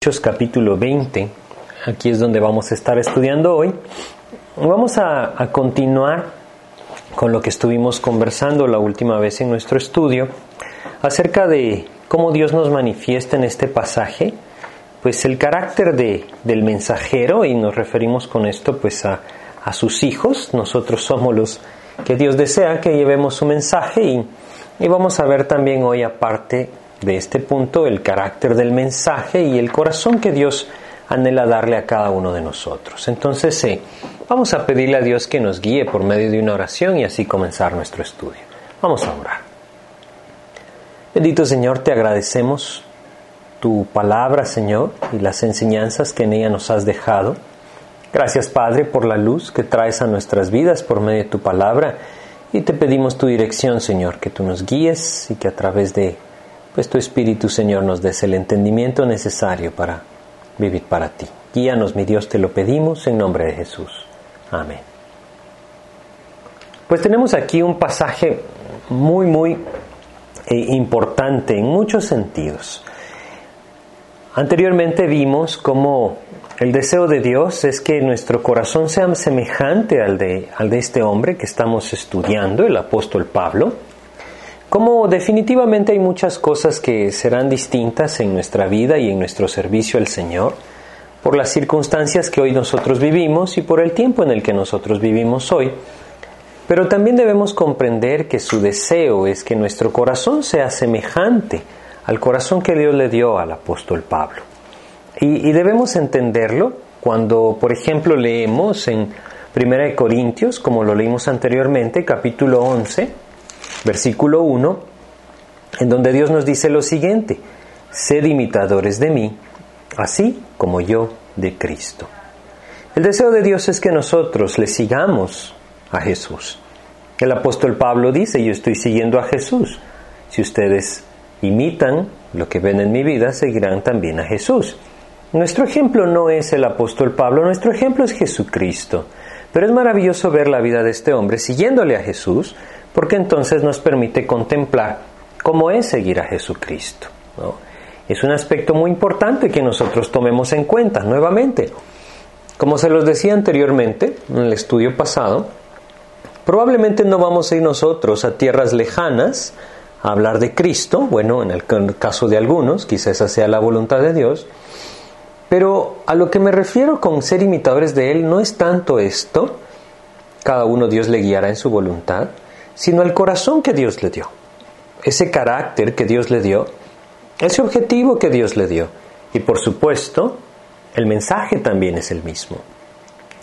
Hechos capítulo 20, aquí es donde vamos a estar estudiando hoy. Vamos a, continuar con lo que estuvimos conversando la última vez en nuestro estudio acerca de cómo Dios nos manifiesta en este pasaje, pues el carácter de, del mensajero, y nos referimos con esto pues a, a sus hijos, nosotros somos los que Dios desea que llevemos su mensaje y, y vamos a ver también hoy aparte de este punto el carácter del mensaje y el corazón que Dios anhela darle a cada uno de nosotros. Entonces, vamos a pedirle a Dios que nos guíe por medio de una oración y así comenzar nuestro estudio. Vamos a orar. Bendito Señor, te agradecemos tu palabra, Señor, y las enseñanzas que en ella nos has dejado. Gracias, Padre, por la luz que traes a nuestras vidas por medio de tu palabra. Y te pedimos tu dirección, Señor, que tú nos guíes y que a través de pues tu Espíritu, Señor, nos des el entendimiento necesario para vivir para ti. Guíanos, mi Dios, te lo pedimos en nombre de Jesús. Amén. Pues tenemos aquí un pasaje muy, muy eh, importante en muchos sentidos. Anteriormente vimos cómo el deseo de Dios es que nuestro corazón sea semejante al de, al de este hombre que estamos estudiando, el apóstol Pablo. Como definitivamente hay muchas cosas que serán distintas en nuestra vida y en nuestro servicio al Señor, por las circunstancias que hoy nosotros vivimos y por el tiempo en el que nosotros vivimos hoy, pero también debemos comprender que su deseo es que nuestro corazón sea semejante al corazón que Dios le dio al apóstol Pablo. Y, debemos entenderlo cuando, por ejemplo, leemos en 1 Corintios, como lo leímos anteriormente, capítulo 11, versículo 1, en donde Dios nos dice lo siguiente, sed imitadores de mí, así como yo de Cristo. El deseo de Dios es que nosotros le sigamos a Jesús. El apóstol Pablo dice, yo estoy siguiendo a Jesús. Si ustedes imitan lo que ven en mi vida, seguirán también a Jesús. Nuestro ejemplo no es el apóstol Pablo, nuestro ejemplo es Jesucristo. Pero es maravilloso ver la vida de este hombre siguiéndole a Jesús, porque entonces nos permite contemplar cómo es seguir a Jesucristo. Es un aspecto muy importante que nosotros tomemos en cuenta nuevamente. Como se los decía anteriormente, en el estudio pasado, probablemente no vamos a ir nosotros a tierras lejanas a hablar de Cristo, bueno, en el caso de algunos, quizás esa sea la voluntad de Dios, pero a lo que me refiero con ser imitadores de Él no es tanto esto, cada uno Dios le guiará en su voluntad, sino el corazón que Dios le dio, ese carácter que Dios le dio, ese objetivo que Dios le dio. Y por supuesto, el mensaje también es el mismo.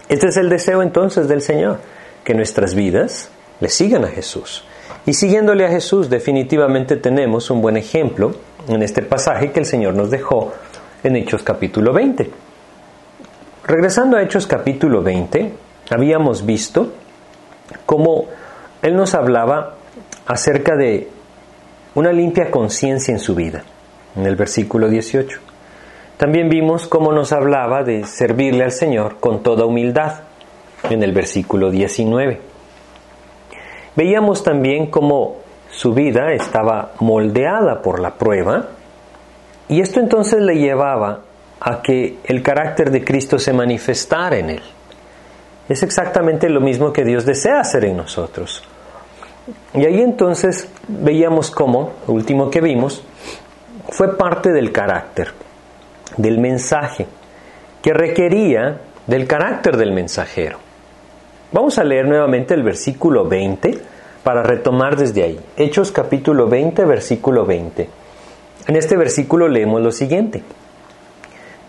Este es el deseo entonces del Señor, que nuestras vidas le sigan a Jesús. Y siguiéndole a Jesús definitivamente tenemos un buen ejemplo en este pasaje que el Señor nos dejó en Hechos capítulo 20. Regresando a Hechos capítulo 20, habíamos visto cómo él nos hablaba acerca de una limpia conciencia en su vida, en el versículo 18. También vimos cómo nos hablaba de servirle al Señor con toda humildad, en el versículo 19. Veíamos también cómo su vida estaba moldeada por la prueba, y esto entonces le llevaba a que el carácter de Cristo se manifestara en él. Es exactamente lo mismo que Dios desea hacer en nosotros. Y ahí entonces veíamos cómo, lo último que vimos, fue parte del carácter, del mensaje, que requería del carácter del mensajero. Vamos a leer nuevamente el versículo 20 para retomar desde ahí. Hechos capítulo 20, versículo 20. En este versículo leemos lo siguiente.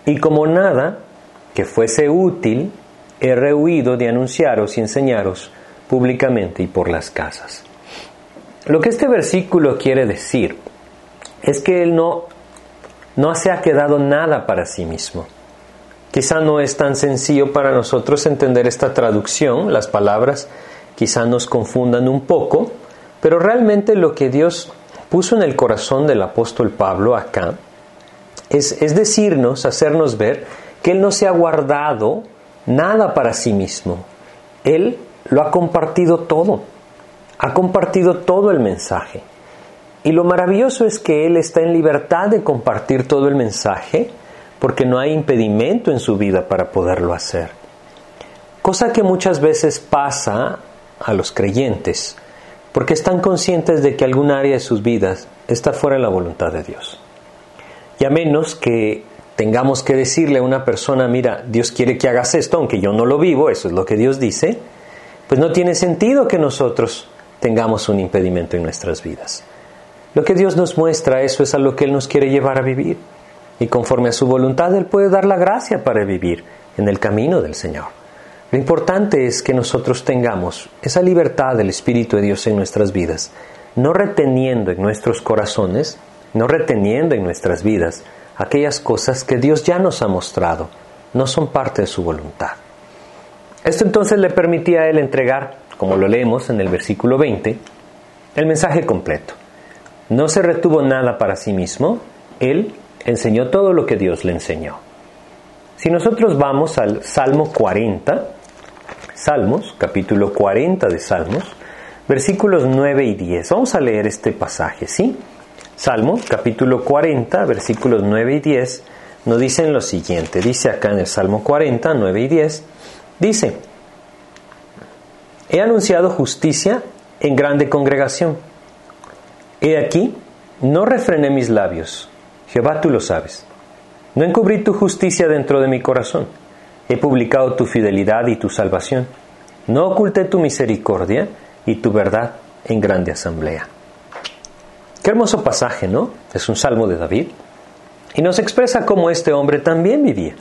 Y como nada que fuese útil, he rehuido de anunciaros y enseñaros públicamente y por las casas. Lo que este versículo quiere decir es que Él no, no se ha quedado nada para sí mismo. Quizá no es tan sencillo para nosotros entender esta traducción, las palabras quizá nos confundan un poco, pero realmente lo que Dios puso en el corazón del apóstol Pablo acá es, es decirnos, hacernos ver que Él no se ha guardado nada para sí mismo. Él lo ha compartido todo ha compartido todo el mensaje. Y lo maravilloso es que Él está en libertad de compartir todo el mensaje porque no hay impedimento en su vida para poderlo hacer. Cosa que muchas veces pasa a los creyentes, porque están conscientes de que algún área de sus vidas está fuera de la voluntad de Dios. Y a menos que tengamos que decirle a una persona, mira, Dios quiere que hagas esto, aunque yo no lo vivo, eso es lo que Dios dice, pues no tiene sentido que nosotros tengamos un impedimento en nuestras vidas. Lo que Dios nos muestra, eso es a lo que Él nos quiere llevar a vivir. Y conforme a su voluntad, Él puede dar la gracia para vivir en el camino del Señor. Lo importante es que nosotros tengamos esa libertad del Espíritu de Dios en nuestras vidas, no reteniendo en nuestros corazones, no reteniendo en nuestras vidas aquellas cosas que Dios ya nos ha mostrado, no son parte de su voluntad. Esto entonces le permitía a él entregar, como lo leemos en el versículo 20, el mensaje completo. No se retuvo nada para sí mismo, él enseñó todo lo que Dios le enseñó. Si nosotros vamos al Salmo 40, Salmos, capítulo 40 de Salmos, versículos 9 y 10. Vamos a leer este pasaje, ¿sí? Salmos, capítulo 40, versículos 9 y 10, nos dicen lo siguiente. Dice acá en el Salmo 40, 9 y 10, dice, He anunciado justicia en grande congregación. He aquí, no refrené mis labios. Jehová, tú lo sabes. No encubrí tu justicia dentro de mi corazón. He publicado tu fidelidad y tu salvación. No oculté tu misericordia y tu verdad en grande asamblea. Qué hermoso pasaje, ¿no? Es un salmo de David. Y nos expresa cómo este hombre también vivía.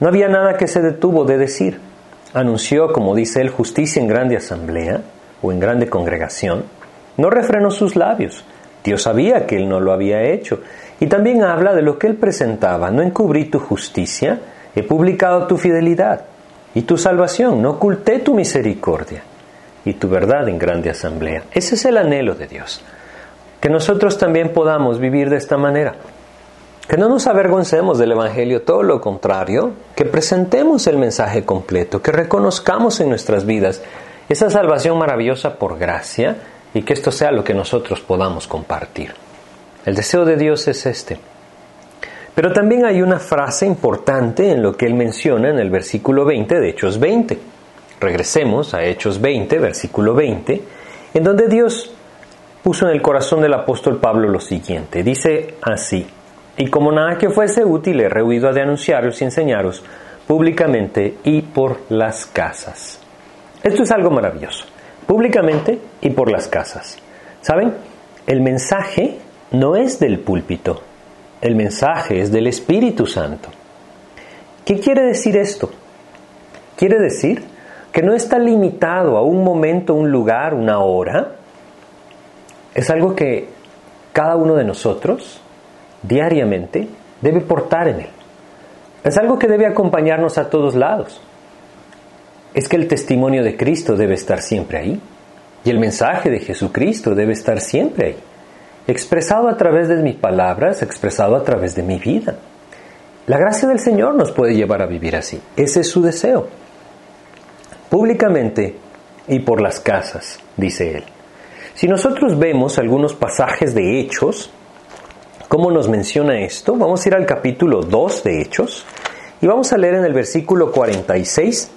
No había nada que se detuvo de decir. Anunció, como dice él, justicia en grande asamblea o en grande congregación. No refrenó sus labios. Dios sabía que él no lo había hecho. Y también habla de lo que él presentaba. No encubrí tu justicia, He publicado tu fidelidad y tu salvación, no oculté tu misericordia y tu verdad en grande asamblea. Ese es el anhelo de Dios. Que nosotros también podamos vivir de esta manera. Que no nos avergoncemos del Evangelio, todo lo contrario, que presentemos el mensaje completo, que reconozcamos en nuestras vidas esa salvación maravillosa por gracia y que esto sea lo que nosotros podamos compartir. El deseo de Dios es este, pero también hay una frase importante en lo que él menciona en el versículo 20 de Hechos 20. Regresemos a Hechos 20, versículo 20, en donde Dios puso en el corazón del apóstol Pablo lo siguiente. Dice así, y como nada que fuese útil he rehuido de anunciaros y enseñaros públicamente y por las casas. Esto es algo maravilloso, públicamente y por las casas. ¿Saben? El mensaje no es del púlpito, el mensaje es del Espíritu Santo. ¿Qué quiere decir esto? Quiere decir que no está limitado a un momento, un lugar, una hora. Es algo que cada uno de nosotros diariamente debe portar en él. Es algo que debe acompañarnos a todos lados. Es que el testimonio de Cristo debe estar siempre ahí. Y el mensaje de Jesucristo debe estar siempre ahí expresado a través de mis palabras, expresado a través de mi vida. La gracia del Señor nos puede llevar a vivir así. Ese es su deseo. Públicamente y por las casas, dice él. Si nosotros vemos algunos pasajes de Hechos, ¿cómo nos menciona esto? Vamos a ir al capítulo 2 de Hechos y vamos a leer en el versículo 46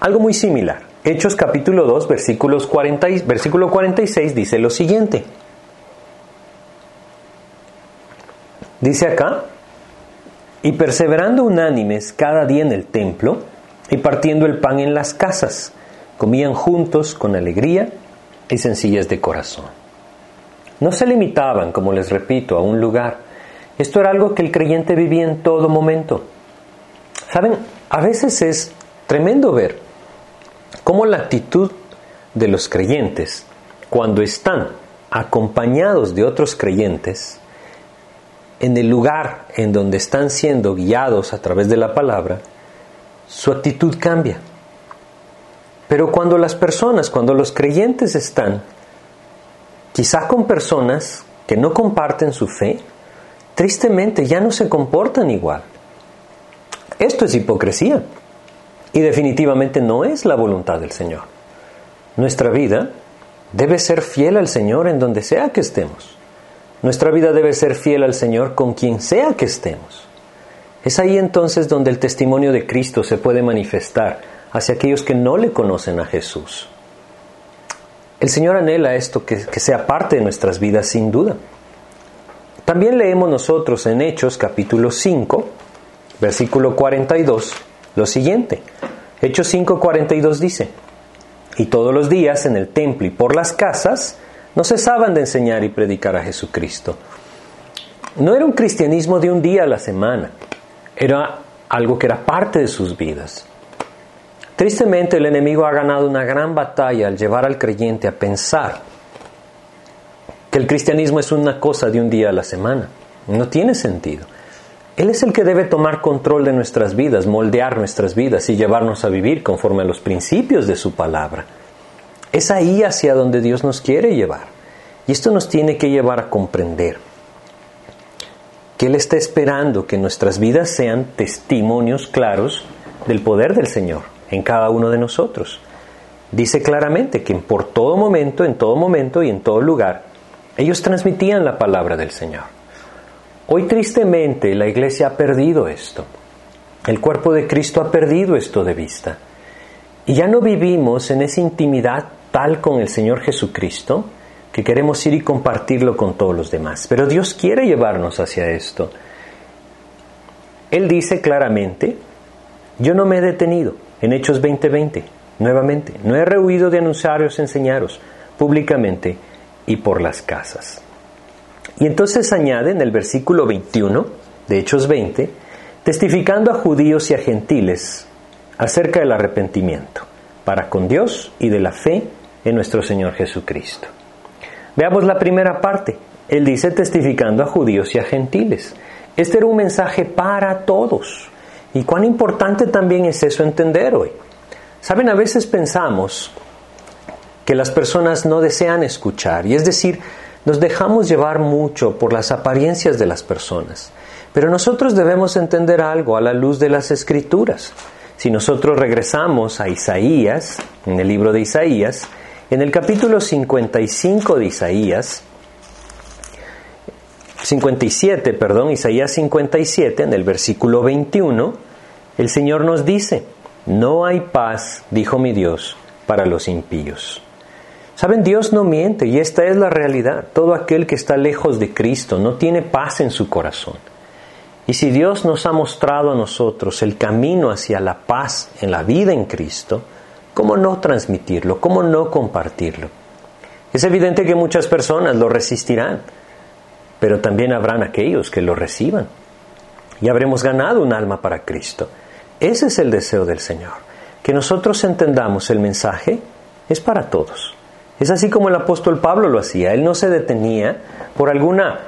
algo muy similar. Hechos capítulo 2, versículos 40, versículo 46 dice lo siguiente. Dice acá, y perseverando unánimes cada día en el templo y partiendo el pan en las casas, comían juntos con alegría y sencillez de corazón. No se limitaban, como les repito, a un lugar. Esto era algo que el creyente vivía en todo momento. Saben, a veces es tremendo ver cómo la actitud de los creyentes, cuando están acompañados de otros creyentes, en el lugar en donde están siendo guiados a través de la palabra, su actitud cambia. Pero cuando las personas, cuando los creyentes están quizá con personas que no comparten su fe, tristemente ya no se comportan igual. Esto es hipocresía y definitivamente no es la voluntad del Señor. Nuestra vida debe ser fiel al Señor en donde sea que estemos. Nuestra vida debe ser fiel al Señor con quien sea que estemos. Es ahí entonces donde el testimonio de Cristo se puede manifestar hacia aquellos que no le conocen a Jesús. El Señor anhela esto que, que sea parte de nuestras vidas sin duda. También leemos nosotros en Hechos capítulo 5, versículo 42, lo siguiente. Hechos 5, 42 dice, y todos los días en el templo y por las casas no cesaban de enseñar y predicar a Jesucristo. No era un cristianismo de un día a la semana, era algo que era parte de sus vidas. Tristemente el enemigo ha ganado una gran batalla al llevar al creyente a pensar que el cristianismo es una cosa de un día a la semana. No tiene sentido. Él es el que debe tomar control de nuestras vidas, moldear nuestras vidas y llevarnos a vivir conforme a los principios de su palabra. Es ahí hacia donde Dios nos quiere llevar. Y esto nos tiene que llevar a comprender que Él está esperando que nuestras vidas sean testimonios claros del poder del Señor en cada uno de nosotros. Dice claramente que por todo momento, en todo momento y en todo lugar, ellos transmitían la palabra del Señor. Hoy tristemente la iglesia ha perdido esto. El cuerpo de Cristo ha perdido esto de vista. Y ya no vivimos en esa intimidad tal con el Señor Jesucristo que queremos ir y compartirlo con todos los demás. Pero Dios quiere llevarnos hacia esto. Él dice claramente, yo no me he detenido en Hechos 20:20, nuevamente, no he rehuido de anunciaros, enseñaros públicamente y por las casas. Y entonces añade en el versículo 21 de Hechos 20, testificando a judíos y a gentiles acerca del arrepentimiento para con Dios y de la fe en nuestro Señor Jesucristo. Veamos la primera parte. Él dice testificando a judíos y a gentiles. Este era un mensaje para todos. Y cuán importante también es eso entender hoy. Saben, a veces pensamos que las personas no desean escuchar, y es decir, nos dejamos llevar mucho por las apariencias de las personas. Pero nosotros debemos entender algo a la luz de las escrituras. Si nosotros regresamos a Isaías, en el libro de Isaías, en el capítulo 55 de Isaías, 57, perdón, Isaías 57, en el versículo 21, el Señor nos dice, no hay paz, dijo mi Dios, para los impíos. Saben, Dios no miente y esta es la realidad. Todo aquel que está lejos de Cristo no tiene paz en su corazón. Y si Dios nos ha mostrado a nosotros el camino hacia la paz en la vida en Cristo, ¿cómo no transmitirlo? ¿Cómo no compartirlo? Es evidente que muchas personas lo resistirán, pero también habrán aquellos que lo reciban. Y habremos ganado un alma para Cristo. Ese es el deseo del Señor. Que nosotros entendamos el mensaje es para todos. Es así como el apóstol Pablo lo hacía. Él no se detenía por alguna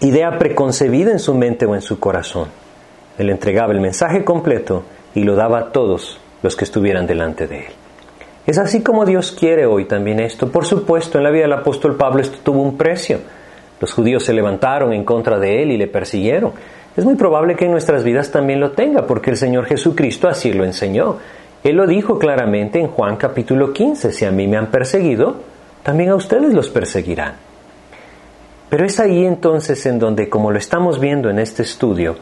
idea preconcebida en su mente o en su corazón. Él entregaba el mensaje completo y lo daba a todos los que estuvieran delante de él. Es así como Dios quiere hoy también esto. Por supuesto, en la vida del apóstol Pablo esto tuvo un precio. Los judíos se levantaron en contra de él y le persiguieron. Es muy probable que en nuestras vidas también lo tenga, porque el Señor Jesucristo así lo enseñó. Él lo dijo claramente en Juan capítulo 15, si a mí me han perseguido, también a ustedes los perseguirán. Pero es ahí entonces en donde, como lo estamos viendo en este estudio,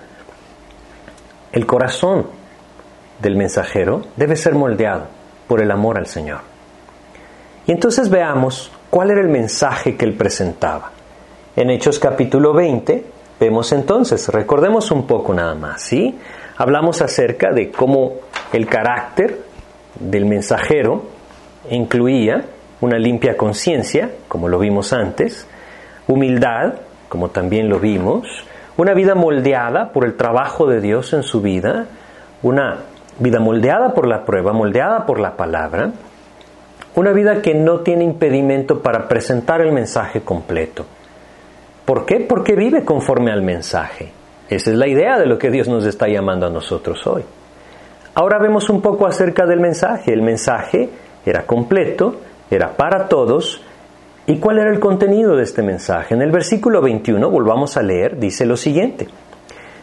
el corazón del mensajero debe ser moldeado por el amor al Señor. Y entonces veamos cuál era el mensaje que él presentaba. En Hechos capítulo 20 vemos entonces, recordemos un poco nada más, ¿sí? Hablamos acerca de cómo el carácter del mensajero incluía una limpia conciencia, como lo vimos antes, humildad, como también lo vimos, una vida moldeada por el trabajo de Dios en su vida, una vida moldeada por la prueba, moldeada por la palabra, una vida que no tiene impedimento para presentar el mensaje completo. ¿Por qué? Porque vive conforme al mensaje. Esa es la idea de lo que Dios nos está llamando a nosotros hoy. Ahora vemos un poco acerca del mensaje. El mensaje era completo, era para todos. ¿Y cuál era el contenido de este mensaje? En el versículo 21, volvamos a leer, dice lo siguiente,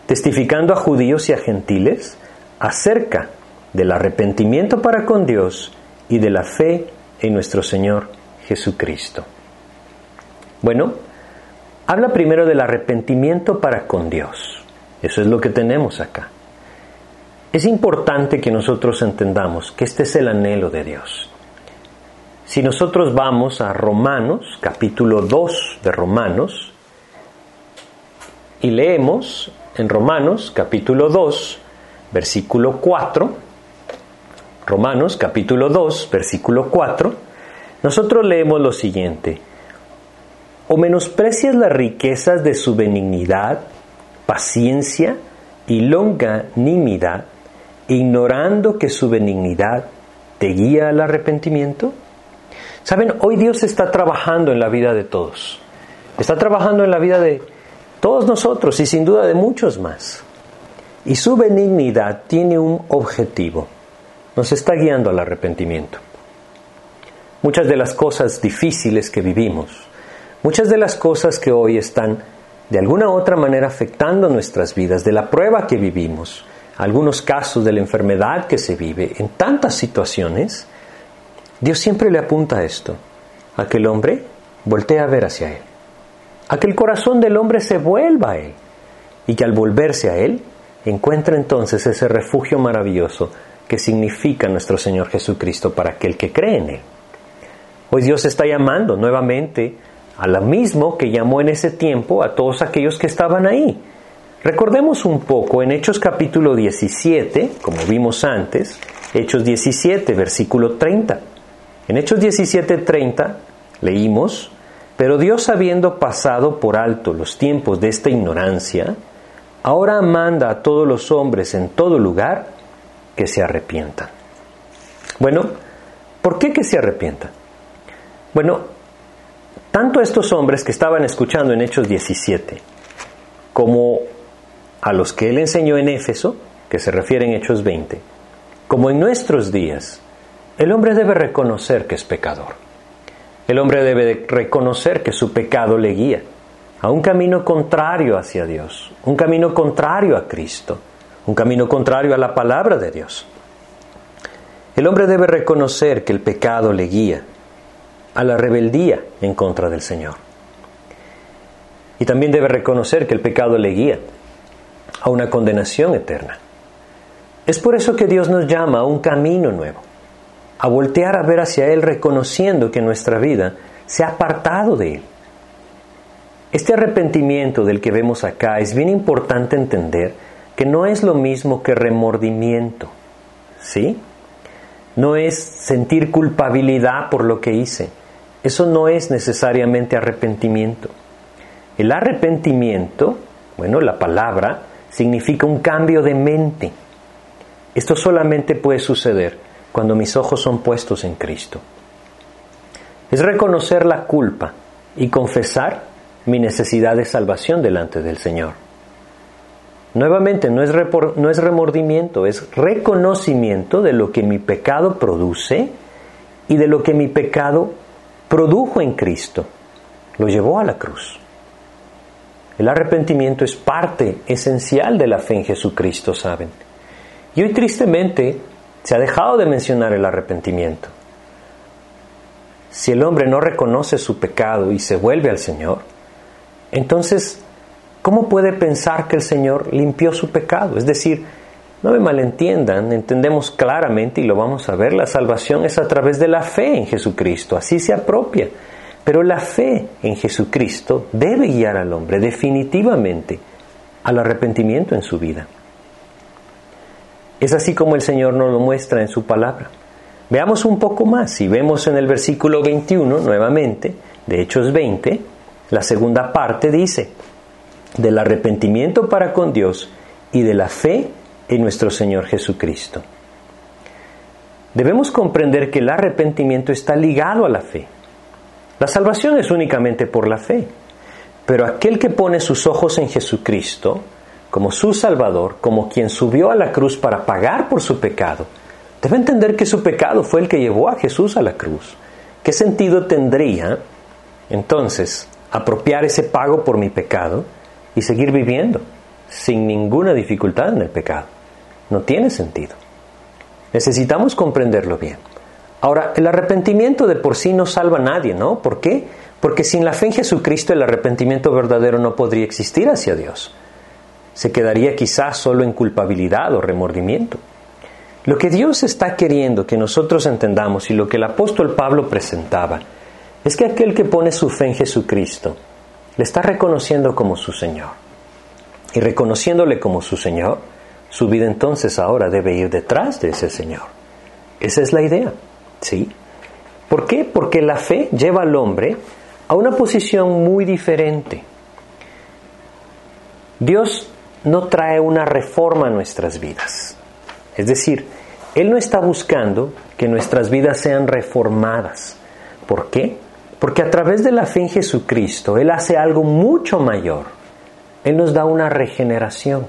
testificando a judíos y a gentiles acerca del arrepentimiento para con Dios y de la fe en nuestro Señor Jesucristo. Bueno, habla primero del arrepentimiento para con Dios. Eso es lo que tenemos acá. Es importante que nosotros entendamos que este es el anhelo de Dios. Si nosotros vamos a Romanos, capítulo 2 de Romanos, y leemos en Romanos, capítulo 2, versículo 4, Romanos, capítulo 2, versículo 4, nosotros leemos lo siguiente, o menosprecias las riquezas de su benignidad, paciencia y longanimidad, ignorando que su benignidad te guía al arrepentimiento? Saben, hoy Dios está trabajando en la vida de todos. Está trabajando en la vida de todos nosotros y sin duda de muchos más. Y su benignidad tiene un objetivo. Nos está guiando al arrepentimiento. Muchas de las cosas difíciles que vivimos, muchas de las cosas que hoy están de alguna u otra manera afectando nuestras vidas, de la prueba que vivimos, algunos casos de la enfermedad que se vive, en tantas situaciones, Dios siempre le apunta a esto, a que el hombre voltee a ver hacia Él, a que el corazón del hombre se vuelva a Él y que al volverse a Él encuentre entonces ese refugio maravilloso que significa nuestro Señor Jesucristo para aquel que cree en Él. Hoy Dios está llamando nuevamente a lo mismo que llamó en ese tiempo a todos aquellos que estaban ahí. Recordemos un poco en Hechos capítulo 17, como vimos antes, Hechos 17, versículo 30. En Hechos 17, 30 leímos, pero Dios habiendo pasado por alto los tiempos de esta ignorancia, ahora manda a todos los hombres en todo lugar que se arrepientan. Bueno, ¿por qué que se arrepientan? Bueno, tanto a estos hombres que estaban escuchando en Hechos 17, como a los que él enseñó en Éfeso, que se refiere en Hechos 20, como en nuestros días, el hombre debe reconocer que es pecador. El hombre debe reconocer que su pecado le guía a un camino contrario hacia Dios, un camino contrario a Cristo, un camino contrario a la palabra de Dios. El hombre debe reconocer que el pecado le guía a la rebeldía en contra del Señor. Y también debe reconocer que el pecado le guía a una condenación eterna. Es por eso que Dios nos llama a un camino nuevo, a voltear a ver hacia Él reconociendo que nuestra vida se ha apartado de Él. Este arrepentimiento del que vemos acá es bien importante entender que no es lo mismo que remordimiento, ¿sí? No es sentir culpabilidad por lo que hice, eso no es necesariamente arrepentimiento. El arrepentimiento, bueno, la palabra, significa un cambio de mente. Esto solamente puede suceder cuando mis ojos son puestos en Cristo. Es reconocer la culpa y confesar mi necesidad de salvación delante del Señor. Nuevamente, no es, no es remordimiento, es reconocimiento de lo que mi pecado produce y de lo que mi pecado produjo en Cristo, lo llevó a la cruz. El arrepentimiento es parte esencial de la fe en Jesucristo, ¿saben? Y hoy tristemente se ha dejado de mencionar el arrepentimiento. Si el hombre no reconoce su pecado y se vuelve al Señor, entonces, ¿cómo puede pensar que el Señor limpió su pecado? Es decir, no me malentiendan, entendemos claramente y lo vamos a ver, la salvación es a través de la fe en Jesucristo, así se apropia. Pero la fe en Jesucristo debe guiar al hombre definitivamente al arrepentimiento en su vida. Es así como el Señor nos lo muestra en su palabra. Veamos un poco más. Si vemos en el versículo 21 nuevamente, de Hechos 20, la segunda parte dice, del arrepentimiento para con Dios y de la fe en nuestro Señor Jesucristo. Debemos comprender que el arrepentimiento está ligado a la fe. La salvación es únicamente por la fe, pero aquel que pone sus ojos en Jesucristo, como su Salvador, como quien subió a la cruz para pagar por su pecado, debe entender que su pecado fue el que llevó a Jesús a la cruz. ¿Qué sentido tendría entonces apropiar ese pago por mi pecado y seguir viviendo sin ninguna dificultad en el pecado? No tiene sentido. Necesitamos comprenderlo bien. Ahora, el arrepentimiento de por sí no salva a nadie, ¿no? ¿Por qué? Porque sin la fe en Jesucristo el arrepentimiento verdadero no podría existir hacia Dios. se quedaría quizás solo en culpabilidad o remordimiento. Lo que Dios está queriendo que nosotros entendamos y lo que el apóstol Pablo presentaba es que aquel que pone su fe en Jesucristo le está reconociendo como su Señor. Y reconociéndole como su Señor, su vida entonces ahora debe ir detrás de ese Señor. Esa es la idea, ¿sí? ¿Por qué? Porque la fe lleva al hombre a una posición muy diferente. Dios no trae una reforma a nuestras vidas. Es decir, Él no está buscando que nuestras vidas sean reformadas. ¿Por qué? Porque a través de la fe en Jesucristo, Él hace algo mucho mayor. Él nos da una regeneración,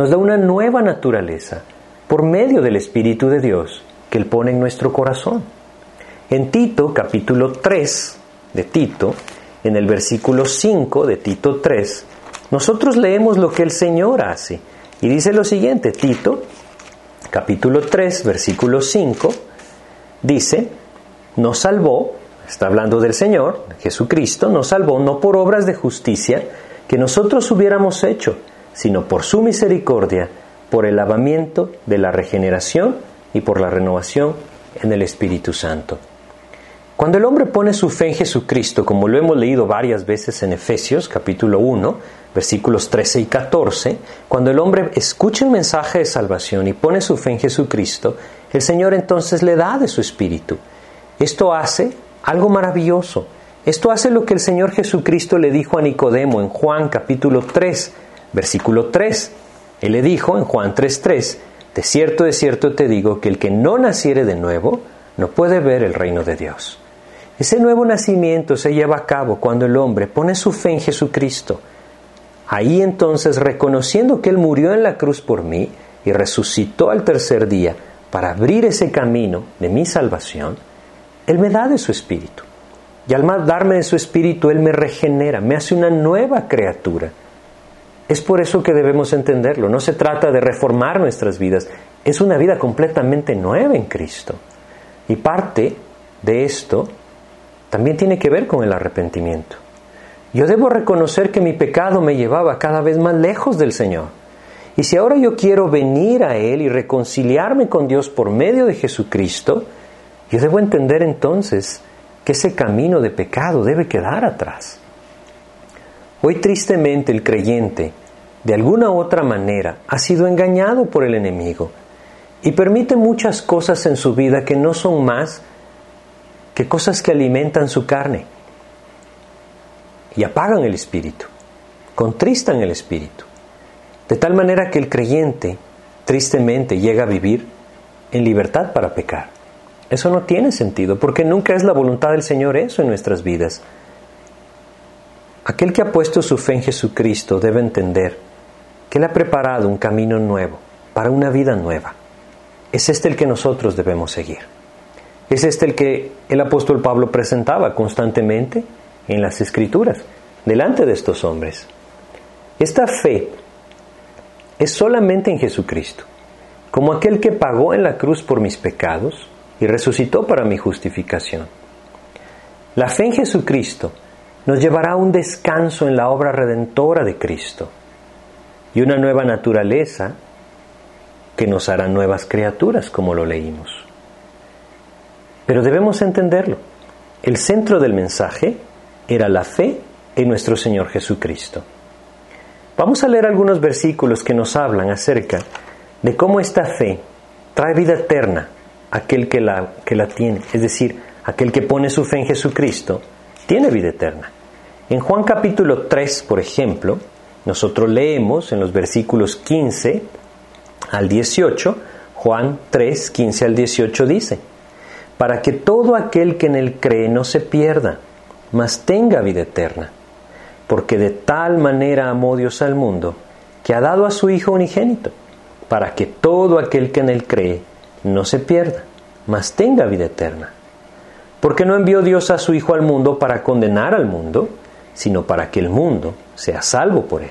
nos da una nueva naturaleza por medio del Espíritu de Dios que Él pone en nuestro corazón. En Tito, capítulo 3 de Tito, en el versículo 5 de Tito 3, nosotros leemos lo que el Señor hace. Y dice lo siguiente, Tito, capítulo 3, versículo 5, dice, nos salvó, está hablando del Señor, Jesucristo, nos salvó no por obras de justicia que nosotros hubiéramos hecho, sino por su misericordia, por el lavamiento de la regeneración y por la renovación en el Espíritu Santo. Cuando el hombre pone su fe en Jesucristo, como lo hemos leído varias veces en Efesios capítulo 1, versículos 13 y 14, cuando el hombre escucha el mensaje de salvación y pone su fe en Jesucristo, el Señor entonces le da de su espíritu. Esto hace algo maravilloso. Esto hace lo que el Señor Jesucristo le dijo a Nicodemo en Juan capítulo 3, versículo 3. Él le dijo en Juan 3:3, de cierto, de cierto te digo que el que no naciere de nuevo no puede ver el reino de Dios. Ese nuevo nacimiento se lleva a cabo cuando el hombre pone su fe en Jesucristo. Ahí entonces, reconociendo que Él murió en la cruz por mí y resucitó al tercer día para abrir ese camino de mi salvación, Él me da de su espíritu. Y al darme de su espíritu, Él me regenera, me hace una nueva criatura. Es por eso que debemos entenderlo. No se trata de reformar nuestras vidas, es una vida completamente nueva en Cristo. Y parte de esto también tiene que ver con el arrepentimiento. Yo debo reconocer que mi pecado me llevaba cada vez más lejos del Señor. Y si ahora yo quiero venir a Él y reconciliarme con Dios por medio de Jesucristo, yo debo entender entonces que ese camino de pecado debe quedar atrás. Hoy tristemente el creyente, de alguna otra manera, ha sido engañado por el enemigo y permite muchas cosas en su vida que no son más que cosas que alimentan su carne y apagan el espíritu, contristan el espíritu, de tal manera que el creyente tristemente llega a vivir en libertad para pecar. Eso no tiene sentido, porque nunca es la voluntad del Señor eso en nuestras vidas. Aquel que ha puesto su fe en Jesucristo debe entender que Él ha preparado un camino nuevo, para una vida nueva. Es este el que nosotros debemos seguir. Es este el que el apóstol Pablo presentaba constantemente en las escrituras, delante de estos hombres. Esta fe es solamente en Jesucristo, como aquel que pagó en la cruz por mis pecados y resucitó para mi justificación. La fe en Jesucristo nos llevará a un descanso en la obra redentora de Cristo y una nueva naturaleza que nos hará nuevas criaturas, como lo leímos. Pero debemos entenderlo. El centro del mensaje era la fe en nuestro Señor Jesucristo. Vamos a leer algunos versículos que nos hablan acerca de cómo esta fe trae vida eterna a aquel que la, que la tiene, es decir, aquel que pone su fe en Jesucristo, tiene vida eterna. En Juan capítulo 3, por ejemplo, nosotros leemos en los versículos 15 al 18, Juan 3, 15 al 18 dice, para que todo aquel que en él cree no se pierda, mas tenga vida eterna. Porque de tal manera amó Dios al mundo, que ha dado a su Hijo unigénito, para que todo aquel que en él cree no se pierda, mas tenga vida eterna. Porque no envió Dios a su Hijo al mundo para condenar al mundo, sino para que el mundo sea salvo por él.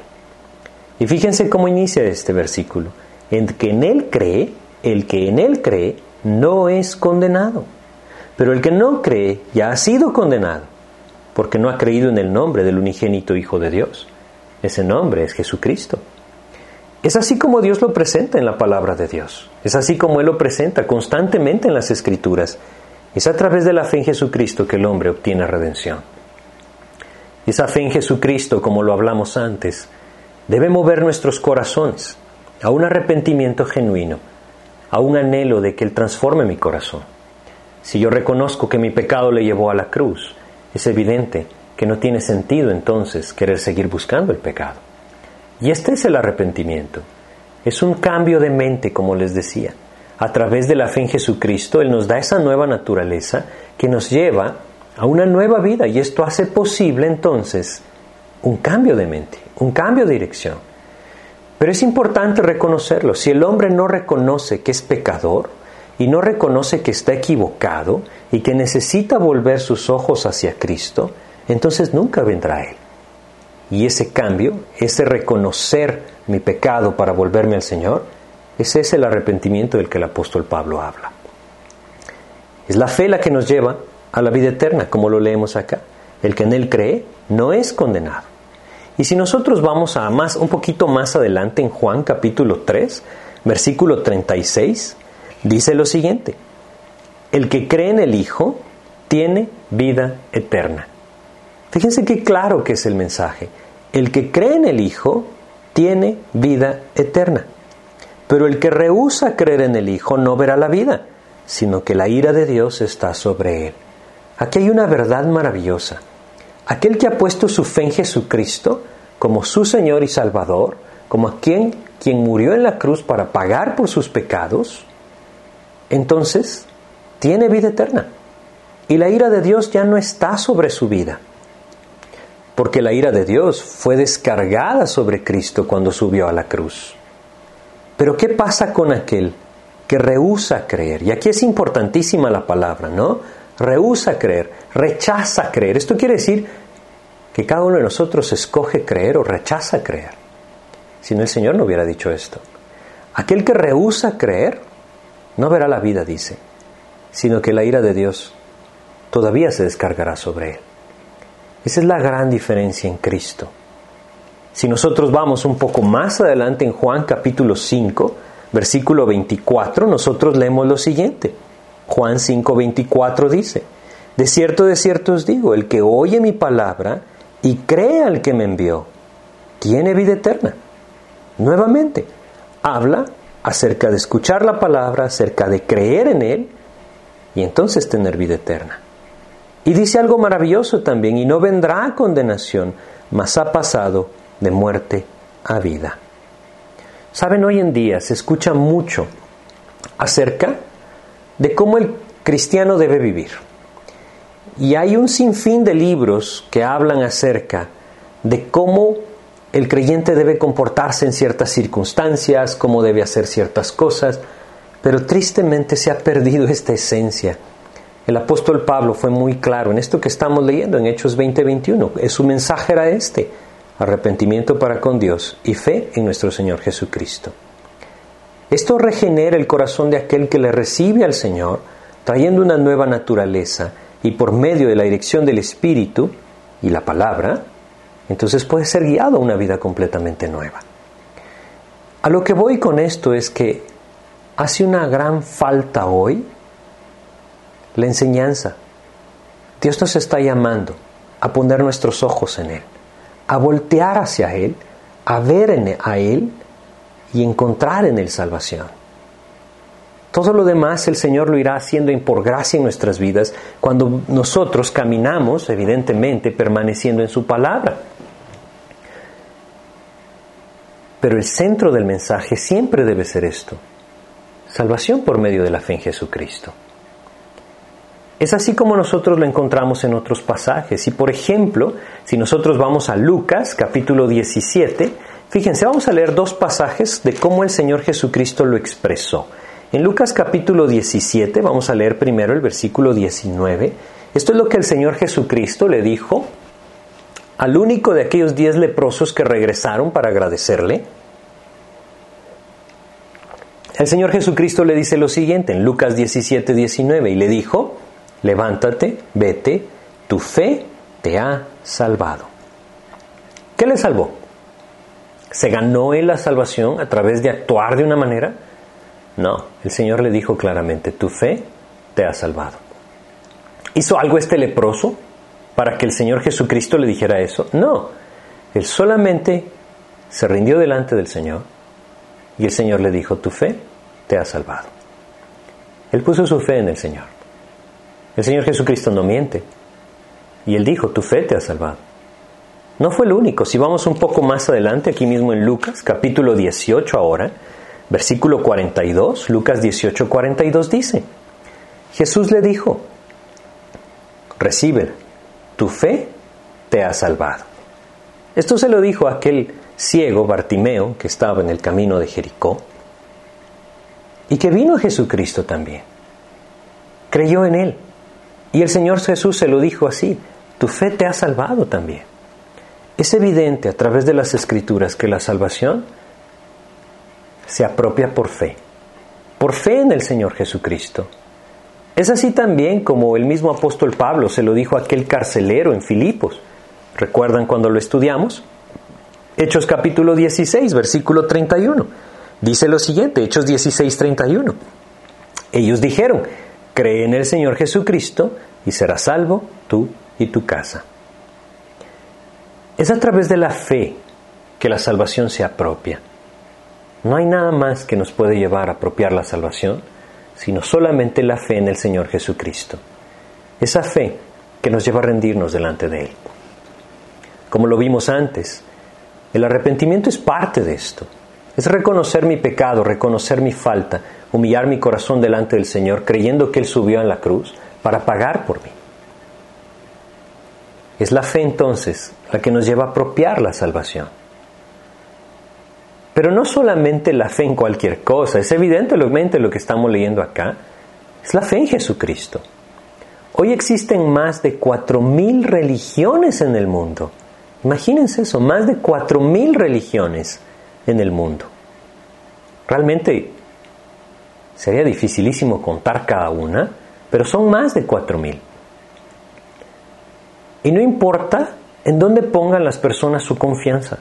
Y fíjense cómo inicia este versículo. En que en él cree, el que en él cree, no es condenado pero el que no cree ya ha sido condenado, porque no ha creído en el nombre del unigénito Hijo de Dios. Ese nombre es Jesucristo. Es así como Dios lo presenta en la palabra de Dios. Es así como Él lo presenta constantemente en las Escrituras. Es a través de la fe en Jesucristo que el hombre obtiene redención. Esa fe en Jesucristo, como lo hablamos antes, debe mover nuestros corazones a un arrepentimiento genuino, a un anhelo de que Él transforme mi corazón. Si yo reconozco que mi pecado le llevó a la cruz, es evidente que no tiene sentido entonces querer seguir buscando el pecado. Y este es el arrepentimiento. Es un cambio de mente, como les decía. A través de la fe en Jesucristo, Él nos da esa nueva naturaleza que nos lleva a una nueva vida y esto hace posible entonces un cambio de mente, un cambio de dirección. Pero es importante reconocerlo. Si el hombre no reconoce que es pecador y no reconoce que está equivocado y que necesita volver sus ojos hacia Cristo, entonces nunca vendrá a Él. Y ese cambio, ese reconocer mi pecado para volverme al Señor, ese es el arrepentimiento del que el apóstol Pablo habla. Es la fe la que nos lleva a la vida eterna, como lo leemos acá. El que en Él cree no es condenado. Y si nosotros vamos a más, un poquito más adelante en Juan capítulo 3, versículo 36, dice lo siguiente, el que cree en el Hijo tiene vida eterna. Fíjense qué claro que es el mensaje. El que cree en el Hijo tiene vida eterna. Pero el que rehúsa creer en el Hijo no verá la vida, sino que la ira de Dios está sobre él. Aquí hay una verdad maravillosa. Aquel que ha puesto su fe en Jesucristo como su Señor y Salvador, como quien, quien murió en la cruz para pagar por sus pecados, entonces tiene vida eterna. Y la ira de Dios ya no está sobre su vida porque la ira de Dios fue descargada sobre Cristo cuando subió a la cruz. Pero ¿qué pasa con aquel que rehúsa creer? Y aquí es importantísima la palabra, ¿no? Rehúsa creer, rechaza creer. Esto quiere decir que cada uno de nosotros escoge creer o rechaza creer. Si no, el Señor no hubiera dicho esto. Aquel que rehúsa creer no verá la vida, dice, sino que la ira de Dios todavía se descargará sobre él. Esa es la gran diferencia en Cristo. Si nosotros vamos un poco más adelante en Juan capítulo 5, versículo 24, nosotros leemos lo siguiente. Juan 5, 24 dice, De cierto, de cierto os digo, el que oye mi palabra y cree al que me envió, tiene vida eterna. Nuevamente, habla acerca de escuchar la palabra, acerca de creer en Él y entonces tener vida eterna. Y dice algo maravilloso también, y no vendrá condenación, mas ha pasado de muerte a vida. Saben, hoy en día se escucha mucho acerca de cómo el cristiano debe vivir. Y hay un sinfín de libros que hablan acerca de cómo el creyente debe comportarse en ciertas circunstancias, cómo debe hacer ciertas cosas, pero tristemente se ha perdido esta esencia el apóstol Pablo fue muy claro en esto que estamos leyendo en Hechos 20:21. Su mensaje era este, arrepentimiento para con Dios y fe en nuestro Señor Jesucristo. Esto regenera el corazón de aquel que le recibe al Señor, trayendo una nueva naturaleza y por medio de la dirección del Espíritu y la palabra, entonces puede ser guiado a una vida completamente nueva. A lo que voy con esto es que hace una gran falta hoy la enseñanza. Dios nos está llamando a poner nuestros ojos en Él, a voltear hacia Él, a ver a Él y encontrar en Él salvación. Todo lo demás el Señor lo irá haciendo por gracia en nuestras vidas cuando nosotros caminamos, evidentemente, permaneciendo en su palabra. Pero el centro del mensaje siempre debe ser esto, salvación por medio de la fe en Jesucristo. Es así como nosotros lo encontramos en otros pasajes. Y por ejemplo, si nosotros vamos a Lucas capítulo 17, fíjense, vamos a leer dos pasajes de cómo el Señor Jesucristo lo expresó. En Lucas capítulo 17, vamos a leer primero el versículo 19. Esto es lo que el Señor Jesucristo le dijo al único de aquellos diez leprosos que regresaron para agradecerle. El Señor Jesucristo le dice lo siguiente en Lucas 17, 19, y le dijo, levántate, vete, tu fe te ha salvado. ¿Qué le salvó? ¿Se ganó él la salvación a través de actuar de una manera? No, el Señor le dijo claramente, tu fe te ha salvado. ¿Hizo algo este leproso para que el Señor Jesucristo le dijera eso? No, él solamente se rindió delante del Señor y el Señor le dijo, tu fe te ha salvado. Él puso su fe en el Señor. El Señor Jesucristo no miente. Y él dijo, tu fe te ha salvado. No fue el único. Si vamos un poco más adelante, aquí mismo en Lucas, capítulo 18 ahora, versículo 42, Lucas 18, 42 dice, Jesús le dijo, recibe, tu fe te ha salvado. Esto se lo dijo a aquel ciego Bartimeo que estaba en el camino de Jericó y que vino a Jesucristo también. Creyó en él. Y el Señor Jesús se lo dijo así, tu fe te ha salvado también. Es evidente a través de las escrituras que la salvación se apropia por fe, por fe en el Señor Jesucristo. Es así también como el mismo apóstol Pablo se lo dijo a aquel carcelero en Filipos. ¿Recuerdan cuando lo estudiamos? Hechos capítulo 16, versículo 31. Dice lo siguiente, Hechos 16, 31. Ellos dijeron, cree en el Señor Jesucristo y serás salvo tú y tu casa. Es a través de la fe que la salvación se apropia. No hay nada más que nos puede llevar a apropiar la salvación, sino solamente la fe en el Señor Jesucristo. Esa fe que nos lleva a rendirnos delante de Él. Como lo vimos antes, el arrepentimiento es parte de esto. Es reconocer mi pecado, reconocer mi falta, humillar mi corazón delante del Señor, creyendo que Él subió en la cruz para pagar por mí. Es la fe entonces la que nos lleva a apropiar la salvación. Pero no solamente la fe en cualquier cosa, es evidentemente lo que estamos leyendo acá, es la fe en Jesucristo. Hoy existen más de cuatro mil religiones en el mundo. Imagínense eso, más de cuatro mil religiones en el mundo. Realmente sería dificilísimo contar cada una, pero son más de cuatro mil. Y no importa en dónde pongan las personas su confianza.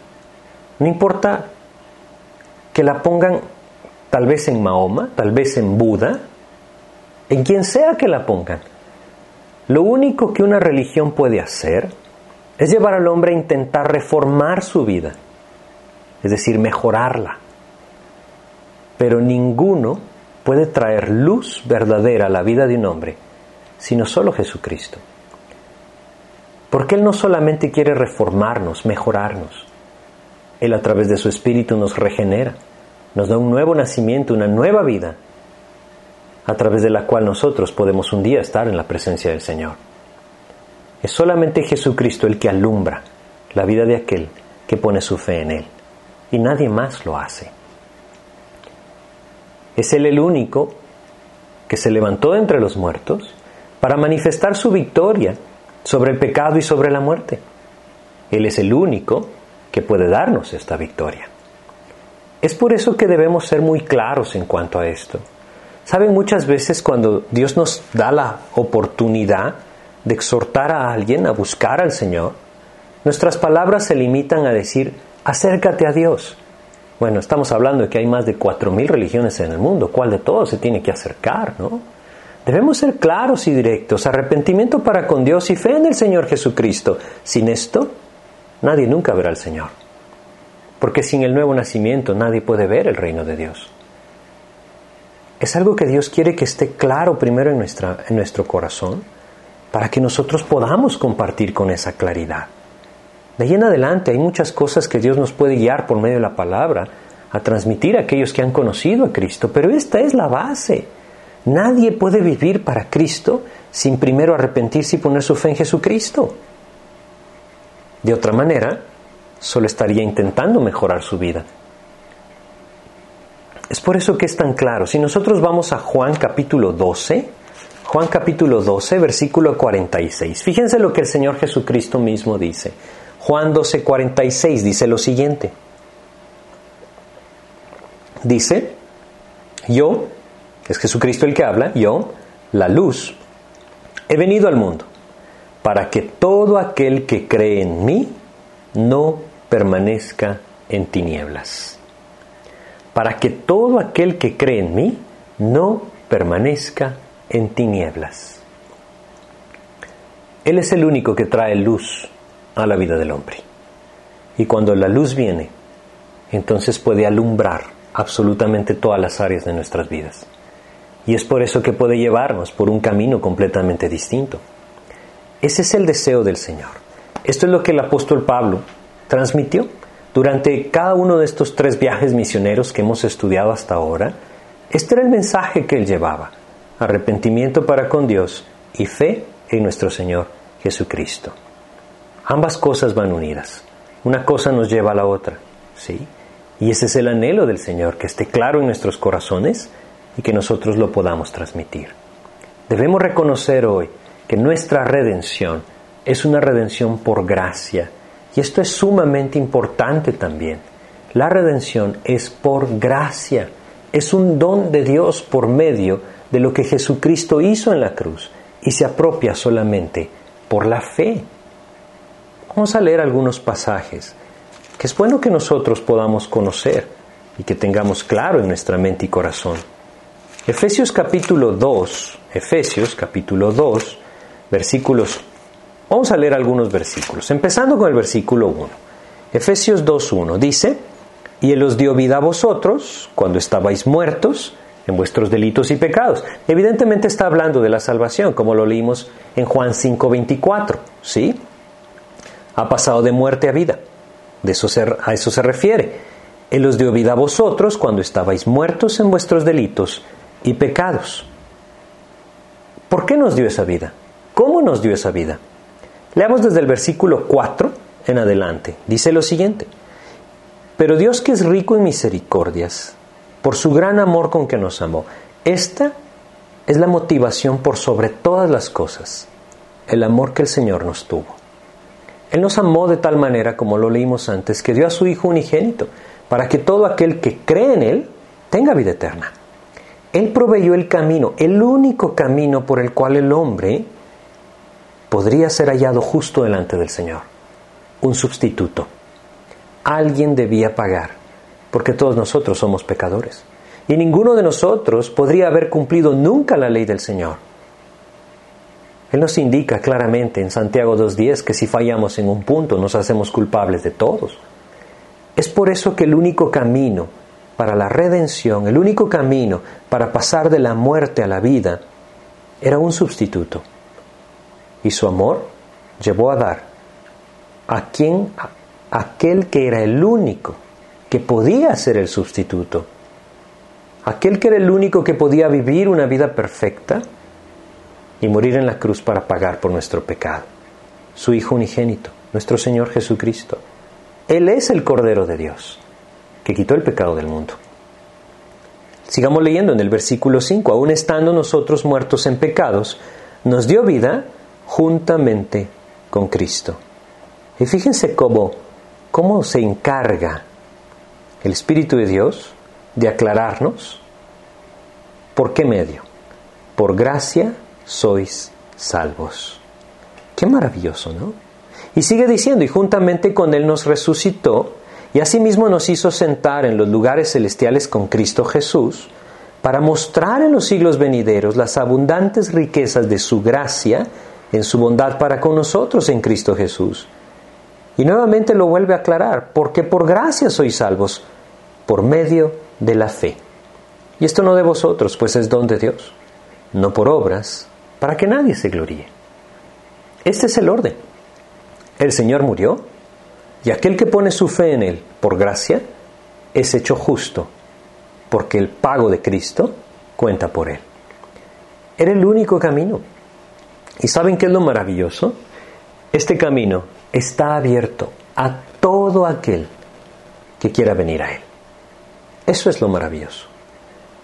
No importa que la pongan tal vez en Mahoma, tal vez en Buda, en quien sea que la pongan. Lo único que una religión puede hacer es llevar al hombre a intentar reformar su vida, es decir, mejorarla. Pero ninguno puede traer luz verdadera a la vida de un hombre, sino solo Jesucristo. Porque Él no solamente quiere reformarnos, mejorarnos, Él a través de su Espíritu nos regenera, nos da un nuevo nacimiento, una nueva vida, a través de la cual nosotros podemos un día estar en la presencia del Señor. Es solamente Jesucristo el que alumbra la vida de aquel que pone su fe en Él, y nadie más lo hace. Es Él el único que se levantó entre los muertos para manifestar su victoria sobre el pecado y sobre la muerte. Él es el único que puede darnos esta victoria. Es por eso que debemos ser muy claros en cuanto a esto. Saben, muchas veces cuando Dios nos da la oportunidad de exhortar a alguien a buscar al Señor, nuestras palabras se limitan a decir, acércate a Dios. Bueno, estamos hablando de que hay más de cuatro mil religiones en el mundo. ¿Cuál de todos se tiene que acercar, no? Debemos ser claros y directos, arrepentimiento para con Dios y fe en el Señor Jesucristo. Sin esto, nadie nunca verá al Señor. Porque sin el nuevo nacimiento nadie puede ver el reino de Dios. Es algo que Dios quiere que esté claro primero en, nuestra, en nuestro corazón para que nosotros podamos compartir con esa claridad. De ahí en adelante hay muchas cosas que Dios nos puede guiar por medio de la palabra a transmitir a aquellos que han conocido a Cristo, pero esta es la base. Nadie puede vivir para Cristo sin primero arrepentirse y poner su fe en Jesucristo. De otra manera, solo estaría intentando mejorar su vida. Es por eso que es tan claro. Si nosotros vamos a Juan capítulo 12, Juan capítulo 12, versículo 46, fíjense lo que el Señor Jesucristo mismo dice. Juan 12, 46 dice lo siguiente. Dice, yo es Jesucristo el que habla, yo, la luz, he venido al mundo para que todo aquel que cree en mí no permanezca en tinieblas, para que todo aquel que cree en mí no permanezca en tinieblas. Él es el único que trae luz a la vida del hombre. Y cuando la luz viene, entonces puede alumbrar absolutamente todas las áreas de nuestras vidas. Y es por eso que puede llevarnos por un camino completamente distinto. Ese es el deseo del Señor. Esto es lo que el apóstol Pablo transmitió durante cada uno de estos tres viajes misioneros que hemos estudiado hasta ahora. Este era el mensaje que él llevaba. Arrepentimiento para con Dios y fe en nuestro Señor Jesucristo. Ambas cosas van unidas. Una cosa nos lleva a la otra. ¿sí? Y ese es el anhelo del Señor, que esté claro en nuestros corazones y que nosotros lo podamos transmitir. Debemos reconocer hoy que nuestra redención es una redención por gracia. Y esto es sumamente importante también. La redención es por gracia. Es un don de Dios por medio de lo que Jesucristo hizo en la cruz y se apropia solamente por la fe. Vamos a leer algunos pasajes que es bueno que nosotros podamos conocer y que tengamos claro en nuestra mente y corazón. Efesios capítulo 2, Efesios capítulo 2, versículos, vamos a leer algunos versículos, empezando con el versículo 1. Efesios 2.1 dice, y Él os dio vida a vosotros cuando estabais muertos en vuestros delitos y pecados. Evidentemente está hablando de la salvación, como lo leímos en Juan 5.24, ¿sí? Ha pasado de muerte a vida. A eso se refiere. Él os dio vida a vosotros cuando estabais muertos en vuestros delitos y pecados. ¿Por qué nos dio esa vida? ¿Cómo nos dio esa vida? Leamos desde el versículo 4 en adelante. Dice lo siguiente. Pero Dios que es rico en misericordias, por su gran amor con que nos amó, esta es la motivación por sobre todas las cosas, el amor que el Señor nos tuvo. Él nos amó de tal manera, como lo leímos antes, que dio a su Hijo unigénito, para que todo aquel que cree en Él tenga vida eterna. Él proveyó el camino, el único camino por el cual el hombre podría ser hallado justo delante del Señor. Un sustituto. Alguien debía pagar, porque todos nosotros somos pecadores. Y ninguno de nosotros podría haber cumplido nunca la ley del Señor. Él nos indica claramente en Santiago 2.10 que si fallamos en un punto nos hacemos culpables de todos. Es por eso que el único camino para la redención, el único camino para pasar de la muerte a la vida, era un sustituto. Y su amor llevó a dar a quien, a aquel que era el único que podía ser el sustituto, aquel que era el único que podía vivir una vida perfecta y morir en la cruz para pagar por nuestro pecado, su Hijo unigénito, nuestro Señor Jesucristo. Él es el Cordero de Dios que quitó el pecado del mundo. Sigamos leyendo en el versículo 5, aún estando nosotros muertos en pecados, nos dio vida juntamente con Cristo. Y fíjense cómo, cómo se encarga el Espíritu de Dios de aclararnos por qué medio. Por gracia sois salvos. Qué maravilloso, ¿no? Y sigue diciendo, y juntamente con Él nos resucitó y asimismo nos hizo sentar en los lugares celestiales con Cristo Jesús, para mostrar en los siglos venideros las abundantes riquezas de su gracia en su bondad para con nosotros en Cristo Jesús. Y nuevamente lo vuelve a aclarar, porque por gracia sois salvos, por medio de la fe. Y esto no de vosotros, pues es don de Dios, no por obras, para que nadie se gloríe. Este es el orden. El Señor murió, y aquel que pone su fe en Él por gracia es hecho justo, porque el pago de Cristo cuenta por Él. Era el único camino. ¿Y saben qué es lo maravilloso? Este camino está abierto a todo aquel que quiera venir a Él. Eso es lo maravilloso.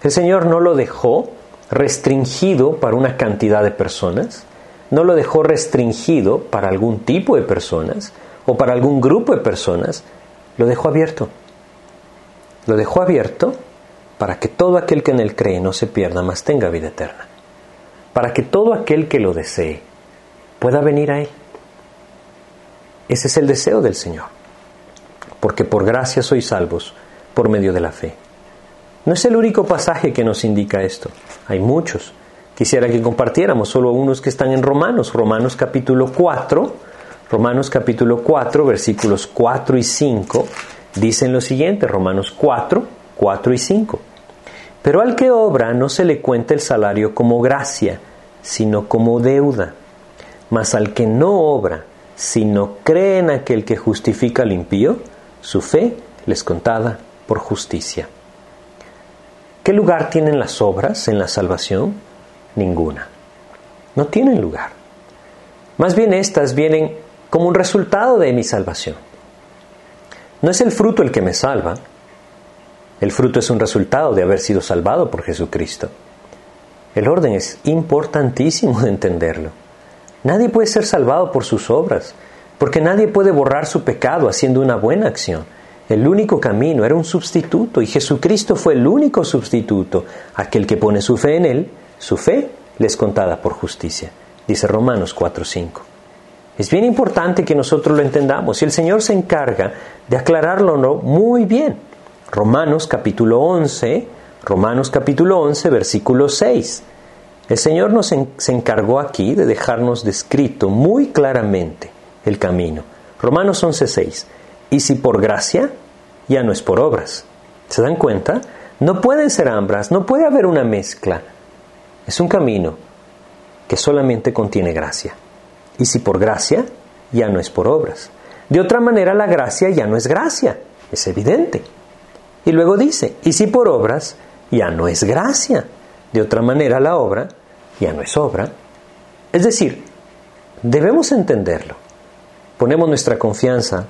El Señor no lo dejó restringido para una cantidad de personas, no lo dejó restringido para algún tipo de personas, o para algún grupo de personas, lo dejó abierto. Lo dejó abierto para que todo aquel que en él cree no se pierda, mas tenga vida eterna. Para que todo aquel que lo desee pueda venir a él. Ese es el deseo del Señor. porque por gracia sois salvos por medio de la fe. No es el único pasaje que nos indica esto, hay muchos. Quisiera que compartiéramos solo unos que están en Romanos, Romanos capítulo 4, Romanos capítulo 4, versículos 4 y 5, dicen lo siguiente, Romanos 4, 4 y 5. Pero al que obra no se le cuenta el salario como gracia, sino como deuda. Mas al que no obra, sino cree en aquel que justifica al impío, su fe les contada por justicia. ¿Qué lugar tienen las obras en la salvación? Ninguna. No tienen lugar. Más bien estas vienen como un resultado de mi salvación. No es el fruto el que me salva, el fruto es un resultado de haber sido salvado por Jesucristo. El orden es importantísimo de entenderlo. Nadie puede ser salvado por sus obras, porque nadie puede borrar su pecado haciendo una buena acción. El único camino era un sustituto y Jesucristo fue el único sustituto. Aquel que pone su fe en Él, su fe le es contada por justicia. Dice Romanos 4:5. Es bien importante que nosotros lo entendamos y el Señor se encarga de aclararlo muy bien. Romanos capítulo 11, Romanos capítulo 11, versículo 6. El Señor nos se encargó aquí de dejarnos descrito muy claramente el camino. Romanos 11, 6. Y si por gracia, ya no es por obras. ¿Se dan cuenta? No pueden ser ambras, no puede haber una mezcla. Es un camino que solamente contiene gracia. Y si por gracia, ya no es por obras. De otra manera, la gracia ya no es gracia, es evidente. Y luego dice, y si por obras, ya no es gracia. De otra manera, la obra ya no es obra. Es decir, debemos entenderlo. Ponemos nuestra confianza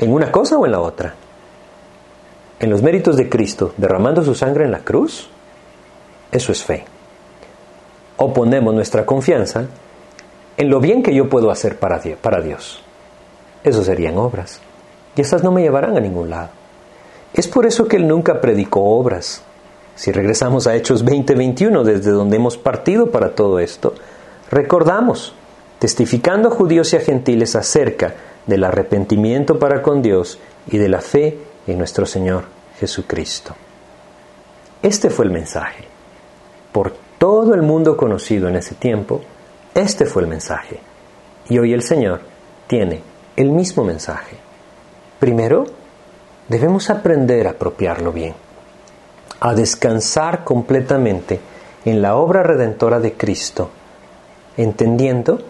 en una cosa o en la otra. En los méritos de Cristo, derramando su sangre en la cruz, eso es fe. O ponemos nuestra confianza en lo bien que yo puedo hacer para Dios. Eso serían obras. Y estas no me llevarán a ningún lado. Es por eso que Él nunca predicó obras. Si regresamos a Hechos 20:21, desde donde hemos partido para todo esto, recordamos, testificando a judíos y a gentiles acerca del arrepentimiento para con Dios y de la fe en nuestro Señor Jesucristo. Este fue el mensaje. Por todo el mundo conocido en ese tiempo, este fue el mensaje. Y hoy el Señor tiene el mismo mensaje. Primero, debemos aprender a apropiarlo bien, a descansar completamente en la obra redentora de Cristo, entendiendo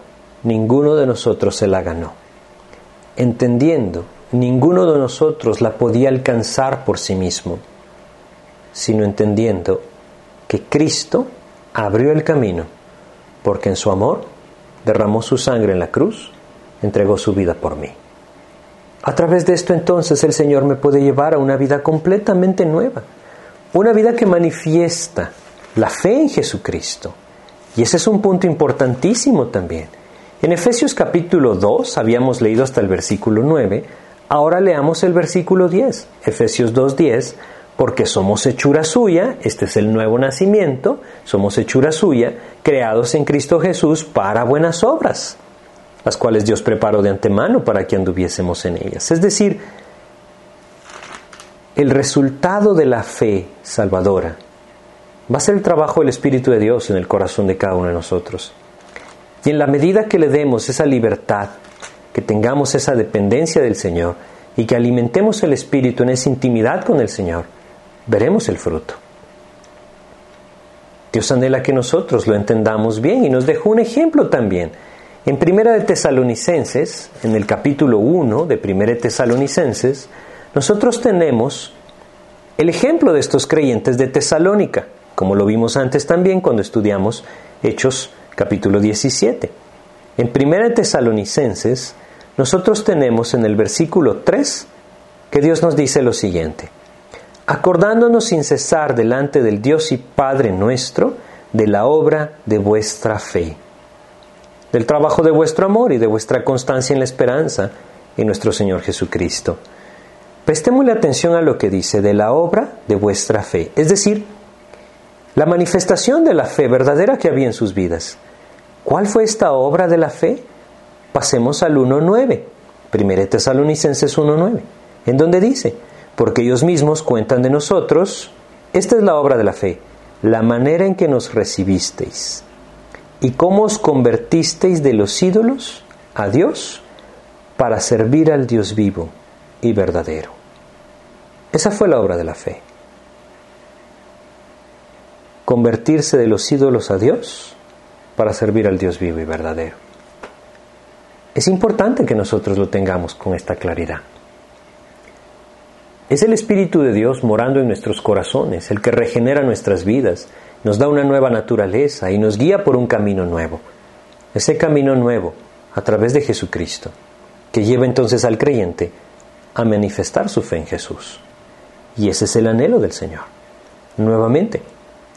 ninguno de nosotros se la ganó, entendiendo ninguno de nosotros la podía alcanzar por sí mismo, sino entendiendo que Cristo abrió el camino porque en su amor derramó su sangre en la cruz, entregó su vida por mí. A través de esto entonces el Señor me puede llevar a una vida completamente nueva, una vida que manifiesta la fe en Jesucristo. Y ese es un punto importantísimo también. En Efesios capítulo 2 habíamos leído hasta el versículo 9, ahora leamos el versículo 10, Efesios 2.10, porque somos hechura suya, este es el nuevo nacimiento, somos hechura suya, creados en Cristo Jesús para buenas obras, las cuales Dios preparó de antemano para que anduviésemos en ellas. Es decir, el resultado de la fe salvadora va a ser el trabajo del Espíritu de Dios en el corazón de cada uno de nosotros. Y en la medida que le demos esa libertad, que tengamos esa dependencia del Señor y que alimentemos el Espíritu en esa intimidad con el Señor, veremos el fruto. Dios anhela que nosotros lo entendamos bien y nos dejó un ejemplo también. En Primera de Tesalonicenses, en el capítulo 1 de Primera de Tesalonicenses, nosotros tenemos el ejemplo de estos creyentes de Tesalónica, como lo vimos antes también cuando estudiamos Hechos capítulo 17. En Primera de Tesalonicenses, nosotros tenemos en el versículo 3 que Dios nos dice lo siguiente acordándonos sin cesar delante del Dios y Padre nuestro de la obra de vuestra fe, del trabajo de vuestro amor y de vuestra constancia en la esperanza en nuestro Señor Jesucristo. Prestémosle atención a lo que dice de la obra de vuestra fe, es decir, la manifestación de la fe verdadera que había en sus vidas. ¿Cuál fue esta obra de la fe? Pasemos al 1.9, 1 Tesalonicenses 1.9. en donde dice, porque ellos mismos cuentan de nosotros, esta es la obra de la fe, la manera en que nos recibisteis y cómo os convertisteis de los ídolos a Dios para servir al Dios vivo y verdadero. Esa fue la obra de la fe. Convertirse de los ídolos a Dios para servir al Dios vivo y verdadero. Es importante que nosotros lo tengamos con esta claridad. Es el Espíritu de Dios morando en nuestros corazones, el que regenera nuestras vidas, nos da una nueva naturaleza y nos guía por un camino nuevo. Ese camino nuevo, a través de Jesucristo, que lleva entonces al creyente a manifestar su fe en Jesús. Y ese es el anhelo del Señor. Nuevamente,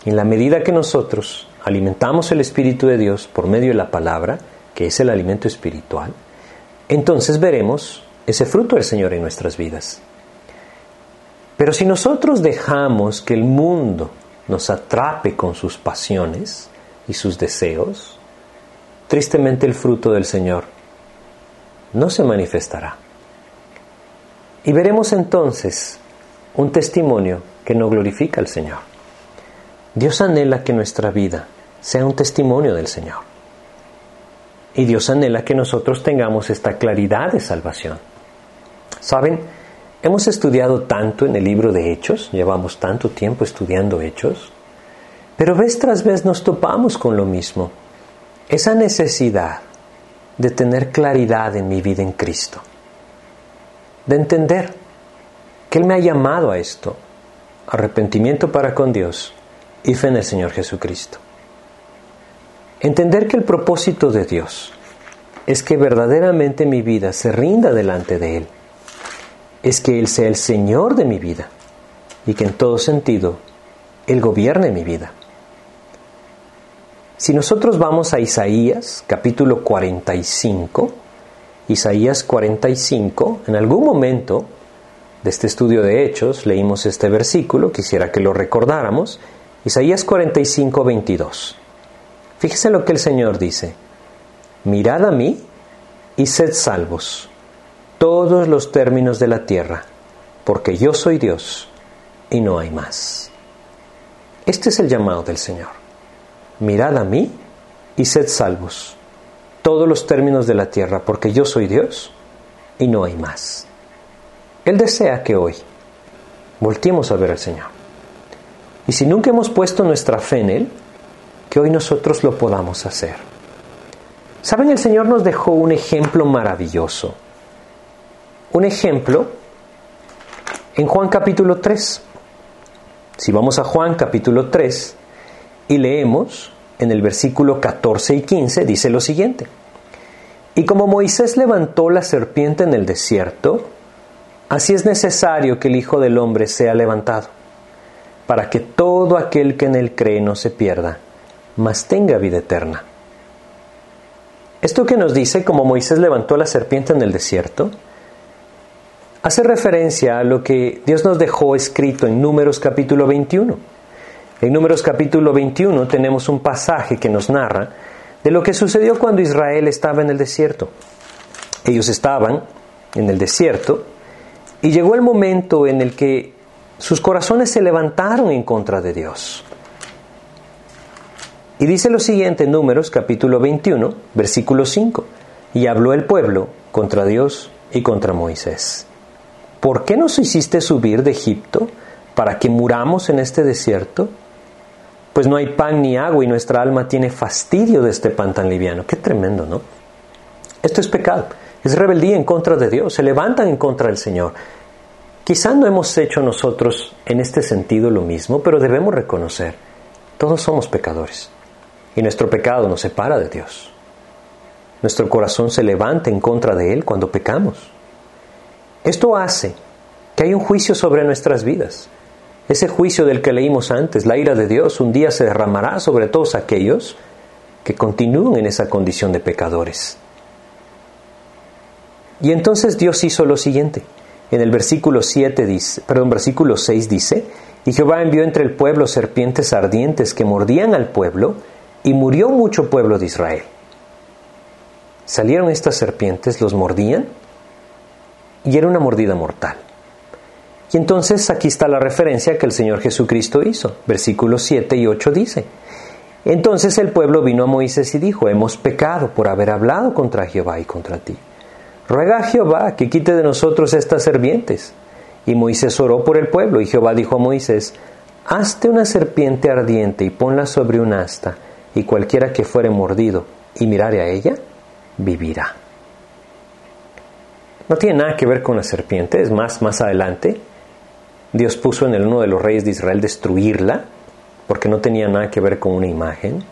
en la medida que nosotros alimentamos el Espíritu de Dios por medio de la palabra, que es el alimento espiritual, entonces veremos ese fruto del Señor en nuestras vidas. Pero si nosotros dejamos que el mundo nos atrape con sus pasiones y sus deseos, tristemente el fruto del Señor no se manifestará. Y veremos entonces un testimonio que no glorifica al Señor. Dios anhela que nuestra vida sea un testimonio del Señor. Y Dios anhela que nosotros tengamos esta claridad de salvación. ¿Saben? Hemos estudiado tanto en el libro de Hechos, llevamos tanto tiempo estudiando Hechos, pero vez tras vez nos topamos con lo mismo, esa necesidad de tener claridad en mi vida en Cristo, de entender que Él me ha llamado a esto, arrepentimiento para con Dios y fe en el Señor Jesucristo. Entender que el propósito de Dios es que verdaderamente mi vida se rinda delante de Él es que Él sea el Señor de mi vida y que en todo sentido Él gobierne mi vida. Si nosotros vamos a Isaías capítulo 45, Isaías 45, en algún momento de este estudio de Hechos leímos este versículo, quisiera que lo recordáramos, Isaías 45, 22. Fíjese lo que el Señor dice, mirad a mí y sed salvos todos los términos de la tierra, porque yo soy Dios y no hay más. Este es el llamado del Señor. Mirad a mí y sed salvos, todos los términos de la tierra, porque yo soy Dios y no hay más. Él desea que hoy volteemos a ver al Señor. Y si nunca hemos puesto nuestra fe en Él, que hoy nosotros lo podamos hacer. Saben, el Señor nos dejó un ejemplo maravilloso un ejemplo en Juan capítulo 3. Si vamos a Juan capítulo 3 y leemos en el versículo 14 y 15, dice lo siguiente. Y como Moisés levantó la serpiente en el desierto, así es necesario que el Hijo del Hombre sea levantado, para que todo aquel que en él cree no se pierda, mas tenga vida eterna. Esto que nos dice, como Moisés levantó la serpiente en el desierto, hace referencia a lo que Dios nos dejó escrito en Números capítulo 21. En Números capítulo 21 tenemos un pasaje que nos narra de lo que sucedió cuando Israel estaba en el desierto. Ellos estaban en el desierto y llegó el momento en el que sus corazones se levantaron en contra de Dios. Y dice lo siguiente en Números capítulo 21, versículo 5, y habló el pueblo contra Dios y contra Moisés. ¿por qué nos hiciste subir de Egipto para que muramos en este desierto? Pues no hay pan ni agua y nuestra alma tiene fastidio de este pan tan liviano. Qué tremendo, ¿no? Esto es pecado, es rebeldía en contra de Dios, se levantan en contra del Señor. Quizá no hemos hecho nosotros en este sentido lo mismo, pero debemos reconocer, todos somos pecadores y nuestro pecado nos separa de Dios. Nuestro corazón se levanta en contra de Él cuando pecamos. Esto hace que hay un juicio sobre nuestras vidas. Ese juicio del que leímos antes, la ira de Dios, un día se derramará sobre todos aquellos que continúen en esa condición de pecadores. Y entonces Dios hizo lo siguiente. En el versículo 7 dice, perdón, versículo 6 dice, y Jehová envió entre el pueblo serpientes ardientes que mordían al pueblo, y murió mucho pueblo de Israel. Salieron estas serpientes, los mordían, y era una mordida mortal. Y entonces aquí está la referencia que el Señor Jesucristo hizo. Versículos 7 y 8 dice, entonces el pueblo vino a Moisés y dijo, hemos pecado por haber hablado contra Jehová y contra ti. Ruega a Jehová que quite de nosotros estas serpientes. Y Moisés oró por el pueblo, y Jehová dijo a Moisés, Hazte una serpiente ardiente y ponla sobre un asta, y cualquiera que fuere mordido y mirare a ella, vivirá. No tiene nada que ver con la serpiente, es más, más adelante, Dios puso en el uno de los reyes de Israel destruirla, porque no tenía nada que ver con una imagen.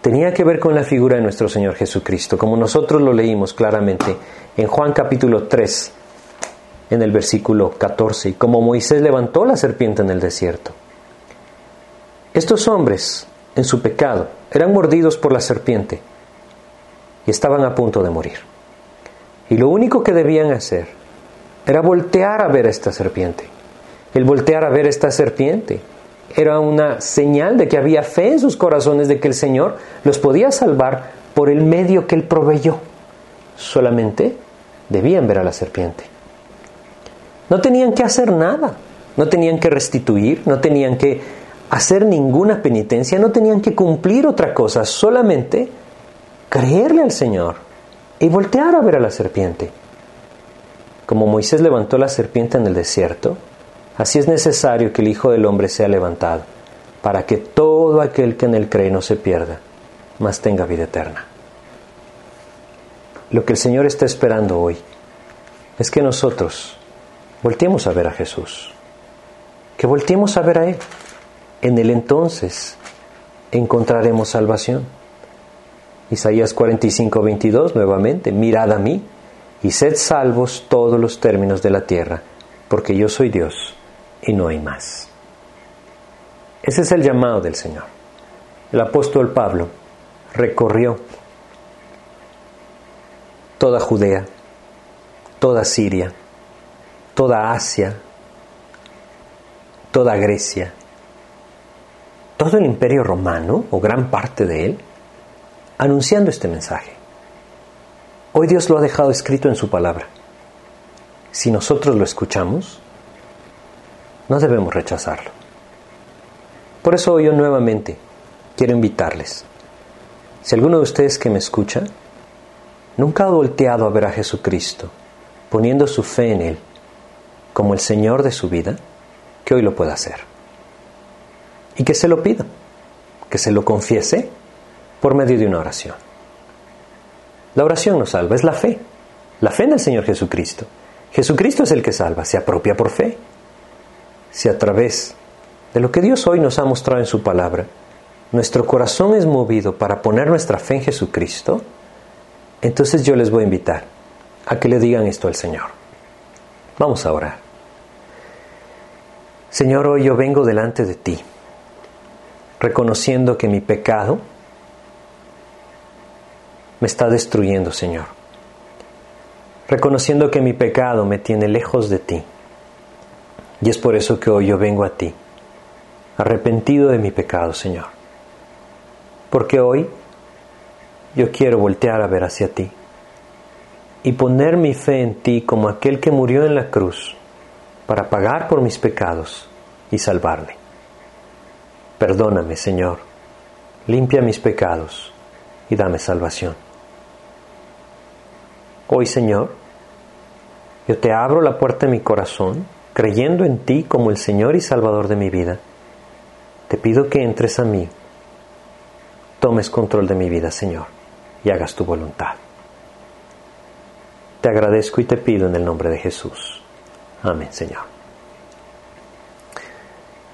Tenía que ver con la figura de nuestro Señor Jesucristo, como nosotros lo leímos claramente en Juan capítulo 3, en el versículo 14, y como Moisés levantó la serpiente en el desierto. Estos hombres, en su pecado, eran mordidos por la serpiente y estaban a punto de morir. Y lo único que debían hacer era voltear a ver a esta serpiente. El voltear a ver esta serpiente era una señal de que había fe en sus corazones de que el Señor los podía salvar por el medio que Él proveyó. Solamente debían ver a la serpiente. No tenían que hacer nada, no tenían que restituir, no tenían que hacer ninguna penitencia, no tenían que cumplir otra cosa, solamente creerle al Señor y voltear a ver a la serpiente. Como Moisés levantó la serpiente en el desierto, Así es necesario que el Hijo del Hombre sea levantado, para que todo aquel que en él cree no se pierda, mas tenga vida eterna. Lo que el Señor está esperando hoy es que nosotros volteemos a ver a Jesús, que volteemos a ver a Él. En Él entonces encontraremos salvación. Isaías 45, 22 nuevamente, mirad a mí y sed salvos todos los términos de la tierra, porque yo soy Dios y no hay más. Ese es el llamado del Señor. El apóstol Pablo recorrió toda Judea, toda Siria, toda Asia, toda Grecia, todo el imperio romano, o gran parte de él, anunciando este mensaje. Hoy Dios lo ha dejado escrito en su palabra. Si nosotros lo escuchamos, no debemos rechazarlo. Por eso yo nuevamente quiero invitarles. Si alguno de ustedes que me escucha nunca ha volteado a ver a Jesucristo, poniendo su fe en Él como el Señor de su vida, que hoy lo pueda hacer. Y que se lo pida, que se lo confiese por medio de una oración. La oración nos salva, es la fe, la fe en el Señor Jesucristo. Jesucristo es el que salva, se apropia por fe si a través de lo que Dios hoy nos ha mostrado en su palabra, nuestro corazón es movido para poner nuestra fe en Jesucristo, entonces yo les voy a invitar a que le digan esto al Señor. Vamos a orar. Señor, hoy yo vengo delante de ti, reconociendo que mi pecado me está destruyendo, Señor. Reconociendo que mi pecado me tiene lejos de ti y es por eso que hoy yo vengo a ti, arrepentido de mi pecado, Señor. Porque hoy yo quiero voltear a ver hacia ti y poner mi fe en ti como aquel que murió en la cruz para pagar por mis pecados y salvarme. Perdóname, Señor, limpia mis pecados y dame salvación. Hoy, Señor, yo te abro la puerta de mi corazón creyendo en ti como el Señor y Salvador de mi vida, te pido que entres a mí, tomes control de mi vida, Señor, y hagas tu voluntad. Te agradezco y te pido en el nombre de Jesús. Amén, Señor.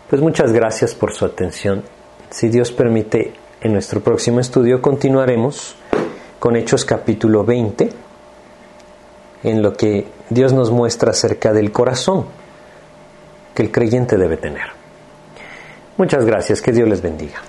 Pues muchas gracias por su atención. Si Dios permite, en nuestro próximo estudio continuaremos con Hechos capítulo 20, en lo que Dios nos muestra acerca del corazón que el creyente debe tener. Muchas gracias, que Dios les bendiga.